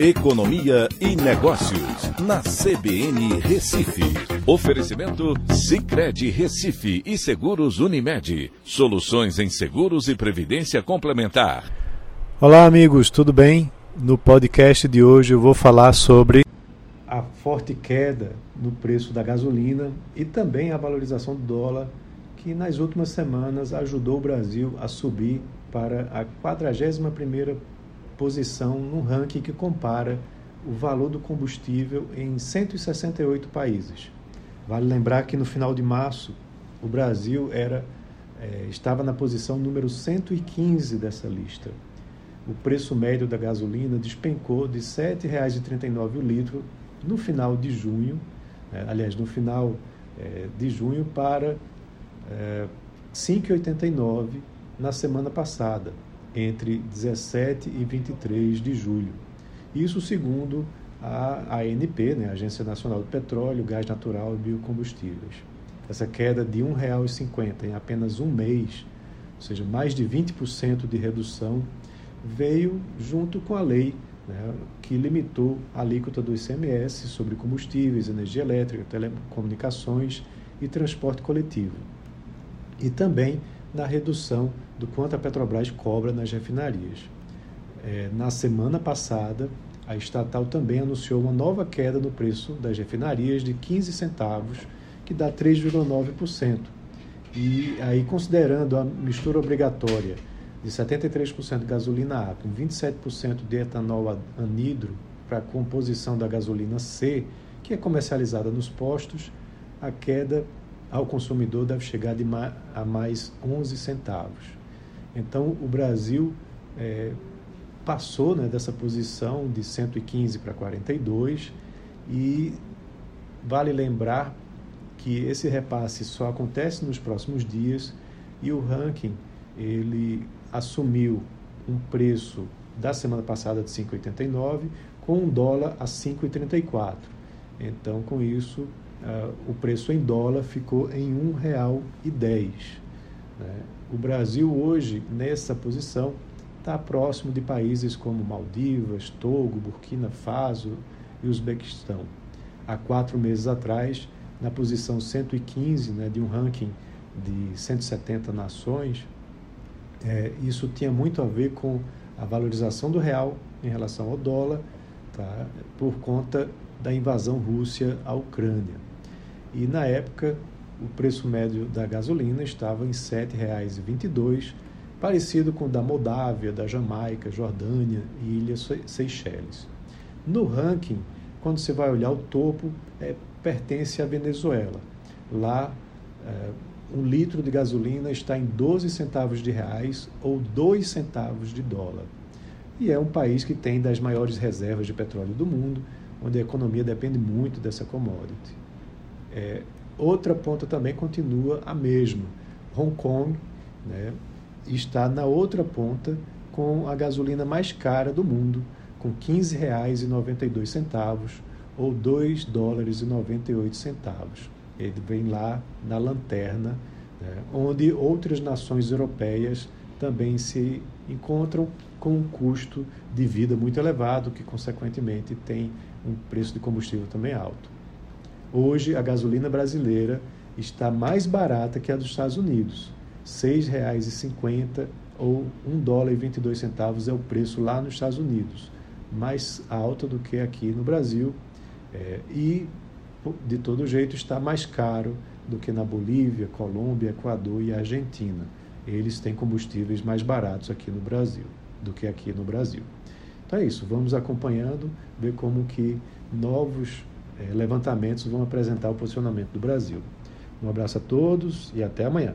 Economia e Negócios, na CBN Recife. Oferecimento Cicred Recife e Seguros Unimed. Soluções em seguros e previdência complementar. Olá, amigos, tudo bem? No podcast de hoje eu vou falar sobre a forte queda no preço da gasolina e também a valorização do dólar, que nas últimas semanas ajudou o Brasil a subir para a 41ª posição no ranking que compara o valor do combustível em 168 países. Vale lembrar que no final de março o Brasil era é, estava na posição número 115 dessa lista. O preço médio da gasolina despencou de R$ 7,39 o litro no final de junho, é, aliás, no final é, de junho para é, 5,89 na semana passada, entre 17 e 23 de julho. Isso segundo a ANP, né, Agência Nacional do Petróleo, Gás Natural e Biocombustíveis. Essa queda de R$ 1,50 em apenas um mês, ou seja, mais de 20% de redução, veio junto com a lei né, que limitou a alíquota do ICMS sobre combustíveis, energia elétrica, telecomunicações e transporte coletivo. E também na redução do quanto a Petrobras cobra nas refinarias. É, na semana passada, a estatal também anunciou uma nova queda no preço das refinarias de 15 centavos, que dá 3,9%. E aí, considerando a mistura obrigatória de 73% de gasolina A com 27% de etanol anidro para a composição da gasolina C, que é comercializada nos postos, a queda ao consumidor deve chegar de ma a mais 11 centavos. Então, o Brasil é, passou né, dessa posição de 115 para 42 e vale lembrar que esse repasse só acontece nos próximos dias e o ranking ele assumiu um preço da semana passada de 5,89 com um dólar a 5,34. Então, com isso, uh, o preço em dólar ficou em R$ 1,10. Né? O Brasil hoje, nessa posição, está próximo de países como Maldivas, Togo, Burkina Faso e Uzbequistão. Há quatro meses atrás, na posição 115 né, de um ranking de 170 nações, é, isso tinha muito a ver com a valorização do real em relação ao dólar, tá, por conta da invasão Rússia à Ucrânia. E na época, o preço médio da gasolina estava em R$ 7,22, parecido com o da Moldávia, da Jamaica, Jordânia e Ilhas Seychelles. No ranking, quando você vai olhar o topo, é, pertence à Venezuela. Lá, é, um litro de gasolina está em 12 centavos de reais ou 2 centavos de dólar. E é um país que tem das maiores reservas de petróleo do mundo, onde a economia depende muito dessa commodity. É, outra ponta também continua a mesma. Hong Kong né, está na outra ponta com a gasolina mais cara do mundo, com R$ 15,92 ou 2 dólares e 98 centavos. Ele vem lá na lanterna, né, onde outras nações europeias também se encontram com um custo de vida muito elevado, que consequentemente tem um preço de combustível também alto. Hoje, a gasolina brasileira está mais barata que a dos Estados Unidos. R$ 6,50 ou 1 dólar e 22 centavos é o preço lá nos Estados Unidos, mais alta do que aqui no Brasil. É, e, de todo jeito, está mais caro do que na Bolívia, Colômbia, Equador e Argentina. Eles têm combustíveis mais baratos aqui no Brasil do que aqui no Brasil. Então é isso, vamos acompanhando, ver como que novos é, levantamentos vão apresentar o posicionamento do Brasil. Um abraço a todos e até amanhã.